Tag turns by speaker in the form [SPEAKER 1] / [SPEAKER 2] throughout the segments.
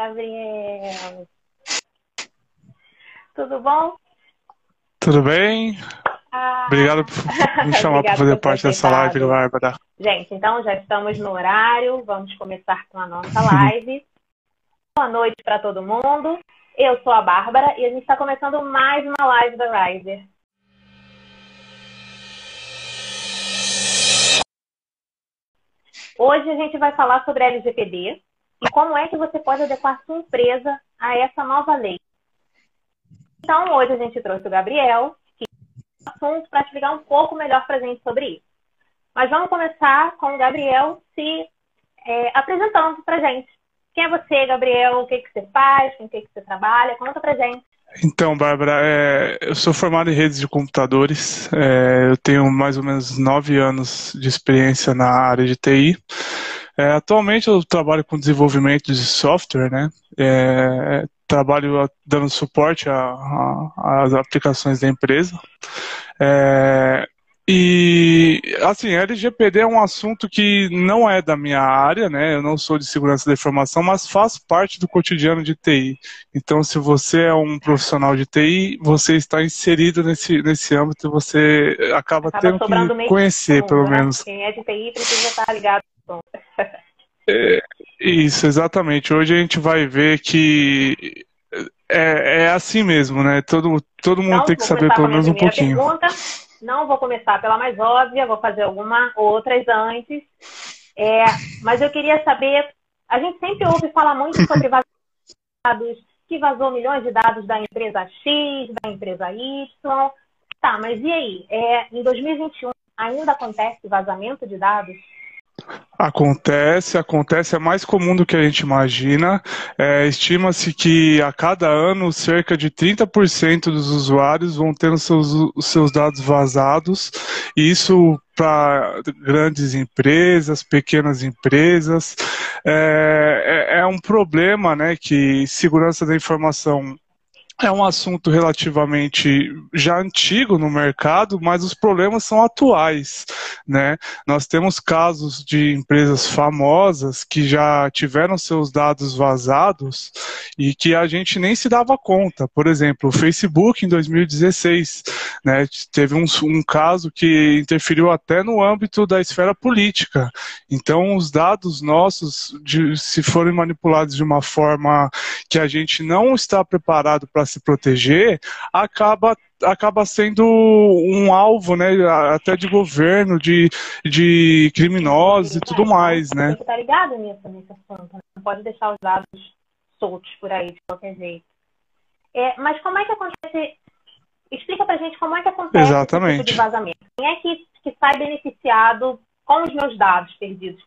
[SPEAKER 1] Gabriel. Tudo bom?
[SPEAKER 2] Tudo bem? Ah, Obrigado por me chamar para fazer parte dessa live, Bárbara.
[SPEAKER 1] Gente, então já estamos no horário, vamos começar com a nossa live. Boa noite para todo mundo. Eu sou a Bárbara e a gente está começando mais uma live da Riser. Hoje a gente vai falar sobre LGPD e como é que você pode adequar sua empresa a essa nova lei. Então, hoje a gente trouxe o Gabriel, que é um assunto para explicar um pouco melhor para a gente sobre isso. Mas vamos começar com o Gabriel se é, apresentando para gente. Quem é você, Gabriel? O que, que você faz? Com o que, que você trabalha? Conta para gente.
[SPEAKER 2] Então, Bárbara, é, eu sou formado em redes de computadores. É, eu tenho mais ou menos nove anos de experiência na área de TI. É, atualmente eu trabalho com desenvolvimento de software, né? É, trabalho dando suporte às aplicações da empresa. É, e, assim, LGPD é um assunto que não é da minha área, né? Eu não sou de segurança da informação, mas faz parte do cotidiano de TI. Então, se você é um profissional de TI, você está inserido nesse, nesse âmbito e você acaba, acaba tendo que conhecer, pelo né? menos.
[SPEAKER 1] Quem é de TI precisa estar ligado.
[SPEAKER 2] É, isso, exatamente. Hoje a gente vai ver que é, é assim mesmo, né? Todo, todo mundo então, tem que saber pelo menos um pouquinho.
[SPEAKER 1] Pergunta. Não vou começar pela mais óbvia, vou fazer algumas outras antes. É, mas eu queria saber, a gente sempre ouve falar muito sobre dados, que vazou milhões de dados da empresa X, da empresa Y. Tá, mas e aí? É, em 2021 ainda acontece vazamento de dados?
[SPEAKER 2] Acontece, acontece, é mais comum do que a gente imagina. É, Estima-se que a cada ano cerca de 30% dos usuários vão tendo seus, seus dados vazados, e isso para grandes empresas, pequenas empresas. É, é, é um problema né, que segurança da informação é um assunto relativamente já antigo no mercado, mas os problemas são atuais, né? Nós temos casos de empresas famosas que já tiveram seus dados vazados e que a gente nem se dava conta. Por exemplo, o Facebook em 2016, né? Teve um, um caso que interferiu até no âmbito da esfera política. Então, os dados nossos, de, se forem manipulados de uma forma que a gente não está preparado para se proteger, acaba acaba sendo um alvo, né, até de governo, de, de criminosos e tudo mais, né?
[SPEAKER 1] Você tá ligado nisso, nesse assunto. Não pode deixar os dados soltos por aí de qualquer jeito. É, mas como é que acontece? Explica pra gente como é que acontece
[SPEAKER 2] Exatamente. esse
[SPEAKER 1] tipo de vazamento. Quem é que, que sai beneficiado com os meus dados perdidos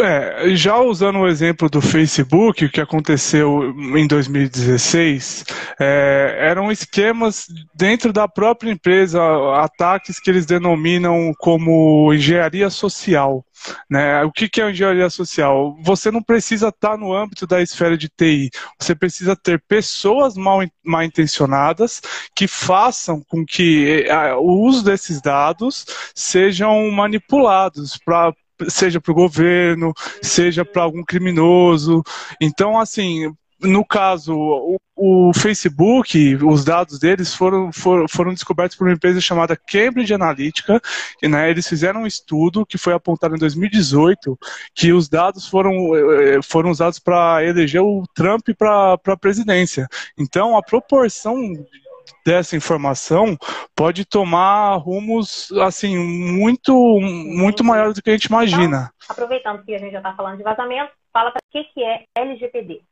[SPEAKER 2] é, já usando o exemplo do Facebook, o que aconteceu em 2016, é, eram esquemas dentro da própria empresa, ataques que eles denominam como engenharia social. Né? O que, que é engenharia social? Você não precisa estar no âmbito da esfera de TI, você precisa ter pessoas mal, mal intencionadas que façam com que é, o uso desses dados sejam manipulados seja para o governo, seja para algum criminoso. Então, assim, no caso, o, o, Facebook, os dados deles foram, foram, foram, descobertos por uma empresa chamada Cambridge Analytica, e né, eles fizeram um estudo que foi apontado em 2018, que os dados foram, eh, foram usados para eleger o Trump para a presidência. Então, a proporção dessa informação pode tomar rumos assim muito muito maiores do que a gente imagina.
[SPEAKER 1] Então, aproveitando que a gente já está falando de vazamento, fala para que que é LGPD.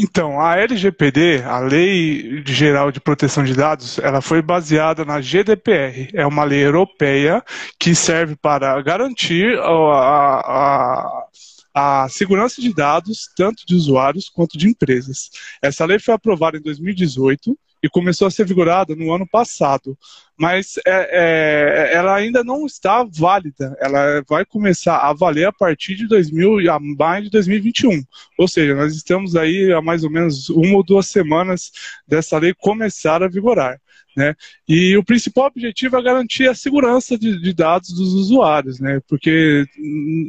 [SPEAKER 2] Então, a LGPD, a Lei Geral de Proteção de Dados, ela foi baseada na GDPR. É uma lei europeia que serve para garantir a, a a segurança de dados, tanto de usuários quanto de empresas. Essa lei foi aprovada em 2018 e começou a ser vigorada no ano passado, mas é, é, ela ainda não está válida. Ela vai começar a valer a partir de 2000, a mais de 2021. Ou seja, nós estamos aí há mais ou menos uma ou duas semanas dessa lei começar a vigorar. Né? E o principal objetivo é garantir a segurança de, de dados dos usuários, né? Porque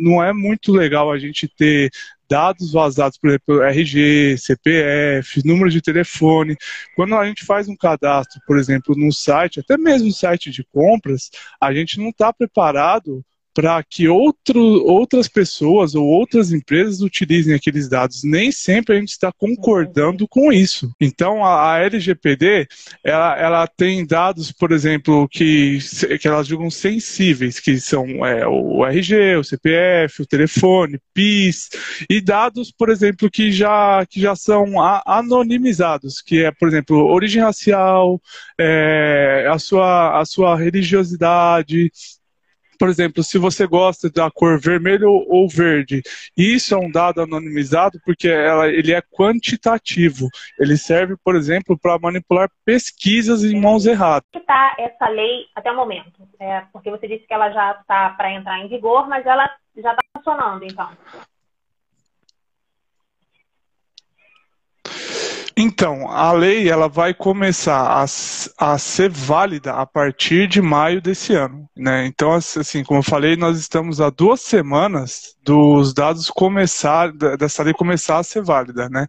[SPEAKER 2] não é muito legal a gente ter dados vazados, por exemplo, RG, CPF, número de telefone. Quando a gente faz um cadastro, por exemplo, no site, até mesmo no site de compras, a gente não está preparado para que outro, outras pessoas ou outras empresas utilizem aqueles dados. Nem sempre a gente está concordando com isso. Então, a, a LGPD, ela, ela, tem dados, por exemplo, que, que elas julgam sensíveis, que são é, o RG, o CPF, o telefone, PIS, e dados, por exemplo, que já, que já são anonimizados, que é, por exemplo, origem racial, é, a, sua, a sua religiosidade, por exemplo, se você gosta da cor vermelho ou verde, isso é um dado anonimizado porque ela, ele é quantitativo. Ele serve, por exemplo, para manipular pesquisas em mãos erradas.
[SPEAKER 1] Como está essa lei até o momento? É, porque você disse que ela já está para entrar em vigor, mas ela já está funcionando, então.
[SPEAKER 2] Então, a lei ela vai começar a, a ser válida a partir de maio desse ano. Né? Então, assim, como eu falei, nós estamos há duas semanas dos dados começar, dessa lei começar a ser válida. Né?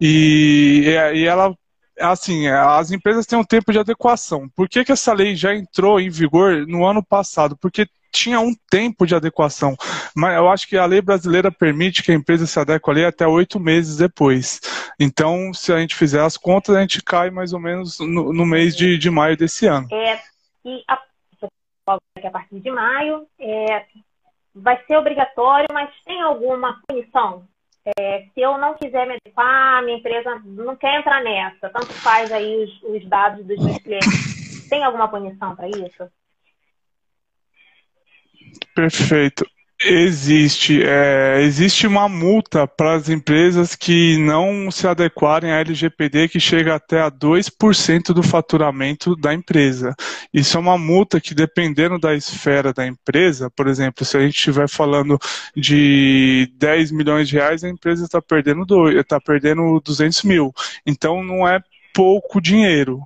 [SPEAKER 2] E, e ela assim, as empresas têm um tempo de adequação. Por que, que essa lei já entrou em vigor no ano passado? Porque tinha um tempo de adequação. Mas eu acho que a lei brasileira permite que a empresa se adeque à lei até oito meses depois. Então, se a gente fizer as contas, a gente cai mais ou menos no, no mês de, de maio desse ano.
[SPEAKER 1] É, e a, a partir de maio é, vai ser obrigatório, mas tem alguma punição? É, se eu não quiser me adequar, minha empresa não quer entrar nessa, tanto faz aí os, os dados dos meus clientes. Tem alguma punição para isso?
[SPEAKER 2] Perfeito. Existe. É, existe uma multa para as empresas que não se adequarem à LGPD que chega até a 2% do faturamento da empresa. Isso é uma multa que, dependendo da esfera da empresa, por exemplo, se a gente estiver falando de 10 milhões de reais, a empresa está perdendo, tá perdendo 200 mil. Então não é pouco dinheiro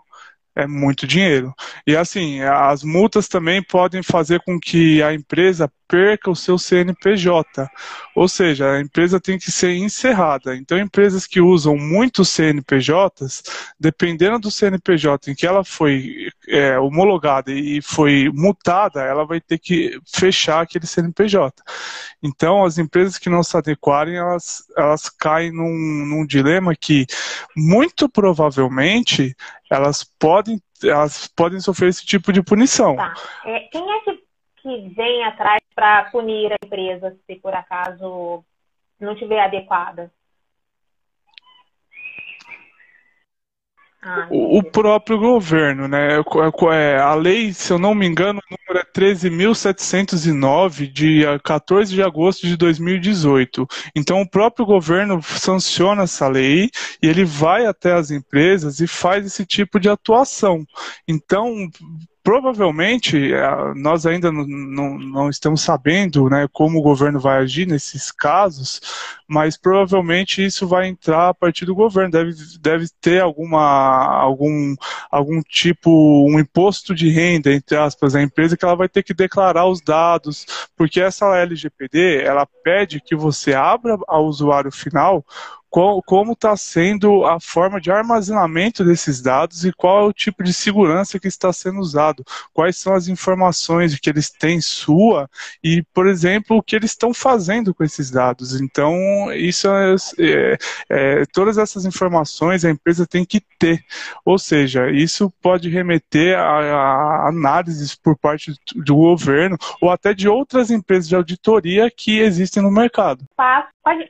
[SPEAKER 2] é muito dinheiro. E assim, as multas também podem fazer com que a empresa perca o seu CNPJ. Ou seja, a empresa tem que ser encerrada. Então, empresas que usam muitos CNPJs, dependendo do CNPJ em que ela foi é, homologada e foi multada, ela vai ter que fechar aquele CNPJ. Então, as empresas que não se adequarem, elas, elas caem num, num dilema que, muito provavelmente, elas podem, elas podem sofrer esse tipo de punição.
[SPEAKER 1] Tá. É, quem é que que vem atrás para punir a empresa se por acaso não estiver adequada?
[SPEAKER 2] Ah, o próprio governo, né? É, a lei, se eu não me engano, o número é 13.709, de 14 de agosto de 2018. Então, o próprio governo sanciona essa lei e ele vai até as empresas e faz esse tipo de atuação. Então, provavelmente é, nós ainda não, não, não, estamos sabendo né, como o governo vai agir nesses casos, mas provavelmente isso vai entrar a partir do governo. Deve, deve ter alguma, algum, algum tipo, um imposto de renda, entre aspas, a empresa que ela vai ter que declarar os dados, porque essa LGPD ela pede que você abra ao usuário final como está sendo a forma de armazenamento desses dados e qual é o tipo de segurança que está sendo usado, quais são as informações que eles têm sua e, por exemplo, o que eles estão fazendo com esses dados. Então, isso é, é, é, todas essas informações a empresa tem que ter, ou seja, isso pode remeter a, a análises por parte do governo ou até de outras empresas de auditoria que existem no mercado.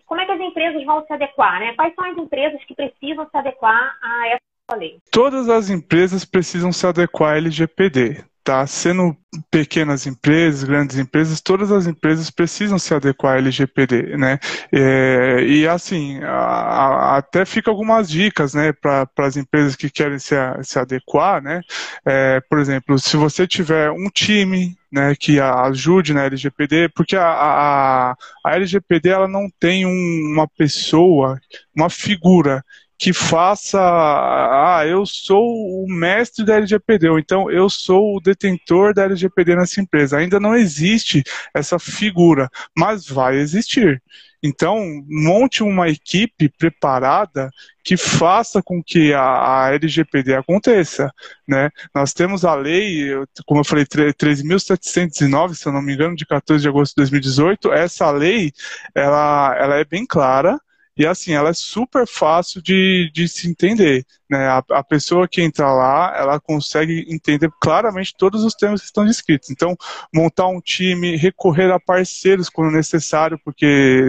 [SPEAKER 1] Como é que as empresas vão se adequar? né? Quais são as empresas que precisam se adequar a essa lei?
[SPEAKER 2] Todas as empresas precisam se adequar à LGPD. Tá? Sendo pequenas empresas, grandes empresas, todas as empresas precisam se adequar à LGPD, né? É, e assim, a, a, até fica algumas dicas, né, para as empresas que querem se, se adequar, né? É, por exemplo, se você tiver um time né, que ajude na LGPD, porque a, a, a LGPD ela não tem um, uma pessoa, uma figura que faça, ah, eu sou o mestre da LGPD, ou então eu sou o detentor da LGPD nessa empresa. Ainda não existe essa figura, mas vai existir. Então, monte uma equipe preparada que faça com que a, a LGPD aconteça. Né? Nós temos a lei, como eu falei, 13.709, se eu não me engano, de 14 de agosto de 2018. Essa lei, ela, ela é bem clara, e assim, ela é super fácil de, de se entender. Né? A, a, pessoa que entra lá, ela consegue entender claramente todos os termos que estão descritos. Então, montar um time, recorrer a parceiros quando necessário, porque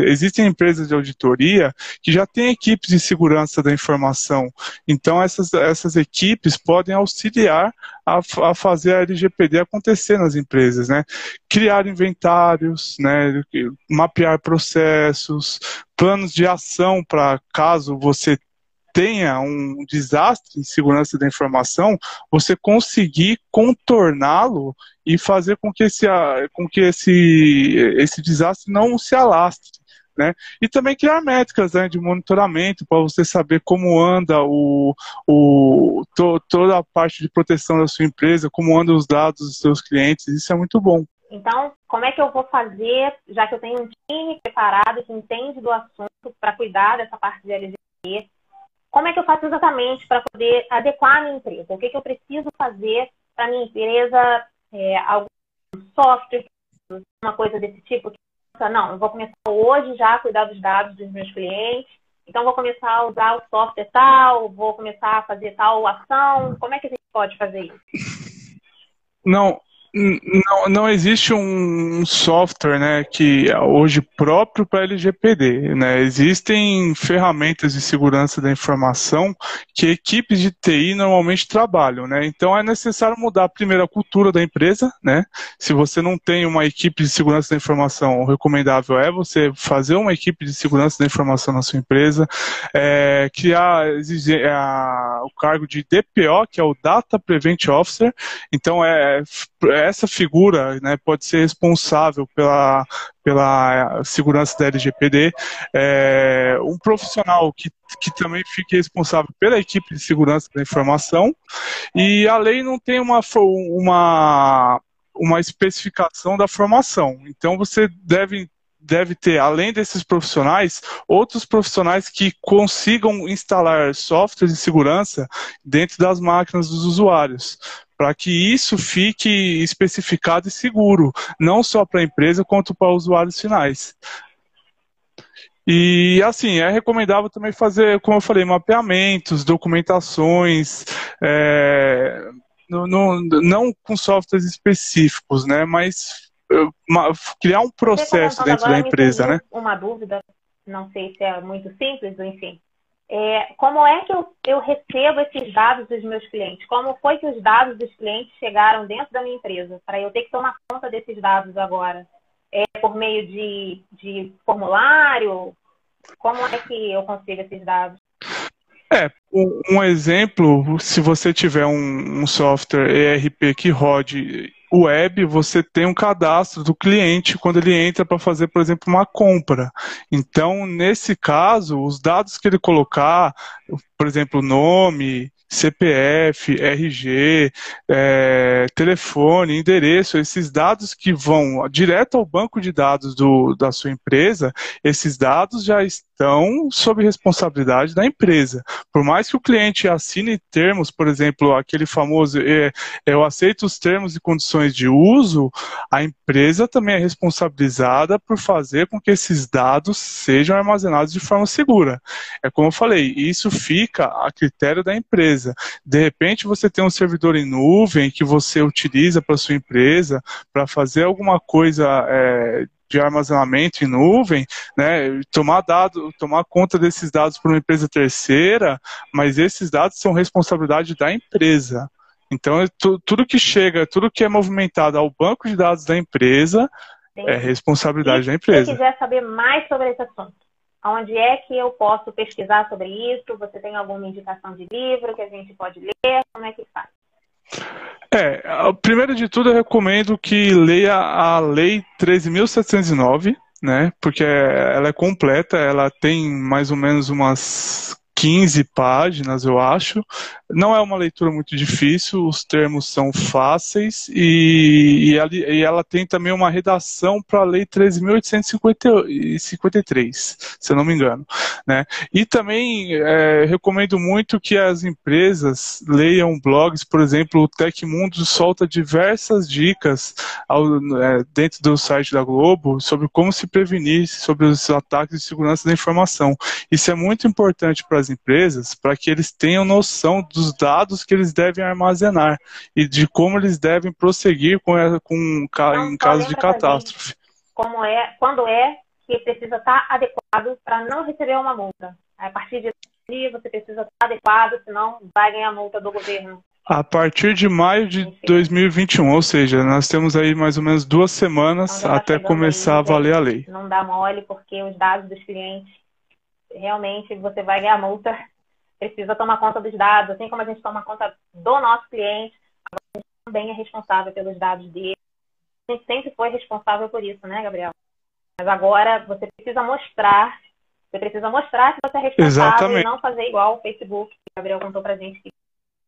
[SPEAKER 2] existem empresas de auditoria que já têm equipes de segurança da informação. Então, essas, essas equipes podem auxiliar a, a fazer a LGPD acontecer nas empresas. Né? Criar inventários, né? mapear processos, planos de ação para caso você tenha um desastre em segurança da informação, você conseguir contorná-lo e fazer com que esse, com que esse, esse desastre não se alastre. Né? E também criar métricas né, de monitoramento para você saber como anda o, o, to, toda a parte de proteção da sua empresa, como andam os dados dos seus clientes. Isso é muito bom.
[SPEAKER 1] Então, como é que eu vou fazer, já que eu tenho um time preparado que entende do assunto para cuidar dessa parte de LGPD? Como é que eu faço exatamente para poder adequar a minha empresa? O que, que eu preciso fazer para minha empresa? É, algum software, uma coisa desse tipo? Não, eu vou começar hoje já a cuidar dos dados dos meus clientes. Então, vou começar a usar o software tal, vou começar a fazer tal ação. Como é que a gente pode fazer isso?
[SPEAKER 2] Não, não, não existe um software né, que hoje próprio para LGPD. Né? Existem ferramentas de segurança da informação que equipes de TI normalmente trabalham. Né? Então é necessário mudar primeiro a cultura da empresa. Né? Se você não tem uma equipe de segurança da informação, o recomendável é você fazer uma equipe de segurança da informação na sua empresa, é, criar a, o cargo de DPO, que é o Data Prevent Officer. Então é, é essa figura né, pode ser responsável pela, pela segurança da LGPD, é, um profissional que, que também fique responsável pela equipe de segurança da informação, e a lei não tem uma, uma, uma especificação da formação. Então você deve deve ter, além desses profissionais, outros profissionais que consigam instalar softwares de segurança dentro das máquinas dos usuários para que isso fique especificado e seguro, não só para a empresa, quanto para os usuários finais. E assim, é recomendável também fazer, como eu falei, mapeamentos, documentações, é, no, no, não com softwares específicos, né? Mas uma, criar um processo dentro da empresa, né?
[SPEAKER 1] Uma dúvida, não sei se é muito simples, enfim. É, como é que eu, eu recebo esses dados dos meus clientes? Como foi que os dados dos clientes chegaram dentro da minha empresa? Para eu ter que tomar conta desses dados agora? É por meio de, de formulário? Como é que eu consigo esses dados?
[SPEAKER 2] É, um, um exemplo, se você tiver um, um software ERP que rode web, você tem um cadastro do cliente quando ele entra para fazer, por exemplo, uma compra. Então, nesse caso, os dados que ele colocar, por exemplo, nome, CPF, RG, é, telefone, endereço, esses dados que vão direto ao banco de dados do, da sua empresa, esses dados já estão sob responsabilidade da empresa. Por mais que o cliente assine termos, por exemplo, aquele famoso é, eu aceito os termos e condições de uso, a empresa também é responsabilizada por fazer com que esses dados sejam armazenados de forma segura. É como eu falei, isso fica a critério da empresa empresa. De repente você tem um servidor em nuvem que você utiliza para sua empresa para fazer alguma coisa é, de armazenamento em nuvem, né, tomar dado, tomar conta desses dados por uma empresa terceira, mas esses dados são responsabilidade da empresa. Então, tudo que chega, tudo que é movimentado ao banco de dados da empresa Sim. é responsabilidade e da empresa.
[SPEAKER 1] Se quiser saber mais sobre esse assunto, Onde é que eu posso pesquisar sobre isso? Você tem alguma indicação de livro que a gente pode ler? Como é que faz?
[SPEAKER 2] É, primeiro de tudo eu recomendo que leia a Lei 13.709, né? Porque ela é completa, ela tem mais ou menos umas 15 páginas, eu acho. Não é uma leitura muito difícil, os termos são fáceis e, e, ela, tem também uma redação para a Lei 13.853, se eu não me engano. Né? E também é, recomendo muito que as empresas leiam blogs, por exemplo, o Tecmundo solta diversas dicas ao, é, dentro do site da Globo sobre como se prevenir sobre os ataques de segurança da informação. Isso é muito importante para as empresas, para que eles tenham noção dos dados que eles devem armazenar e de como eles devem prosseguir com, com em caso de catástrofe.
[SPEAKER 1] Como é, quando é que precisa estar adequado para não receber uma multa. A partir de você precisa estar adequado, senão vai ganhar multa do governo.
[SPEAKER 2] A partir de maio de 2021, ou seja, nós temos aí mais ou menos duas semanas então, tá até começar aí, a valer a lei.
[SPEAKER 1] Não dá mole, porque os dados dos clientes, realmente você vai ganhar multa, precisa tomar conta dos dados, assim como a gente toma conta do nosso cliente, a gente também é responsável pelos dados dele. A gente sempre foi responsável por isso, né, Gabriel? Mas agora você precisa mostrar, você precisa mostrar que você é responsável Exatamente. e não fazer igual o Facebook, que o Gabriel contou pra gente que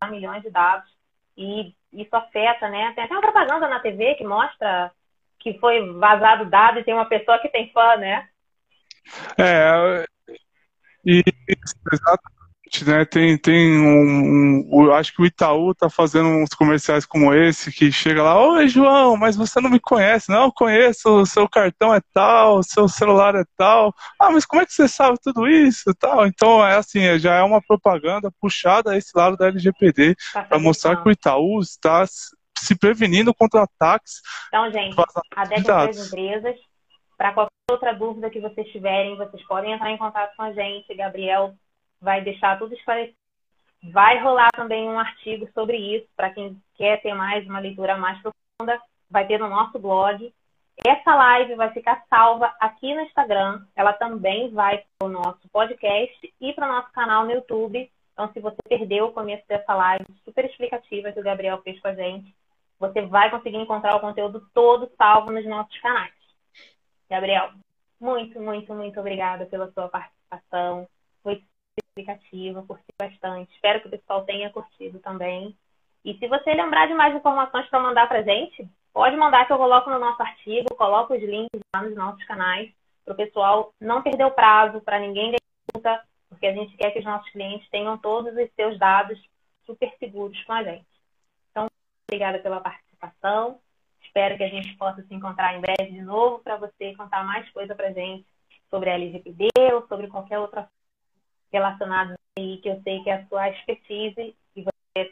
[SPEAKER 1] milhões de dados e isso afeta, né? Tem até uma propaganda na TV que mostra que foi vazado dado e tem uma pessoa que tem fã, né?
[SPEAKER 2] É, e, exatamente né? Tem, tem um, um, acho que o Itaú tá fazendo uns comerciais como esse, que chega lá, oi João, mas você não me conhece. Não, eu conheço, o seu cartão é tal, o seu celular é tal. Ah, mas como é que você sabe tudo isso tal? Então, é assim, é, já é uma propaganda puxada a esse lado da LGPD tá para mostrar que o Itaú está se prevenindo contra ataques.
[SPEAKER 1] Então, gente, adeptos das empresas. Para qualquer outra dúvida que vocês tiverem, vocês podem entrar em contato com a gente, Gabriel vai deixar tudo esclarecido. Vai rolar também um artigo sobre isso, para quem quer ter mais uma leitura mais profunda, vai ter no nosso blog. Essa live vai ficar salva aqui no Instagram. Ela também vai para o nosso podcast e para o nosso canal no YouTube. Então, se você perdeu o começo dessa live super explicativa que o Gabriel fez com a gente, você vai conseguir encontrar o conteúdo todo salvo nos nossos canais. Gabriel, muito, muito, muito obrigada pela sua participação. Foi explicativa, curti bastante. Espero que o pessoal tenha curtido também. E se você lembrar de mais informações para mandar para gente, pode mandar que eu coloco no nosso artigo, coloco os links lá nos nossos canais, para o pessoal não perder o prazo, para ninguém conta, porque a gente quer que os nossos clientes tenham todos os seus dados super seguros com a gente. Então, obrigada pela participação. Espero que a gente possa se encontrar em breve de novo para você contar mais coisa para gente sobre a LGPD ou sobre qualquer outra relacionados aí, que eu sei que é a sua expertise e você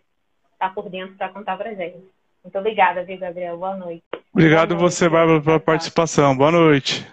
[SPEAKER 1] está por dentro para contar para gente. Muito obrigada, viu, Gabriel? Boa noite.
[SPEAKER 2] Obrigado Boa noite, você, Bárbara, pela participação. Boa noite.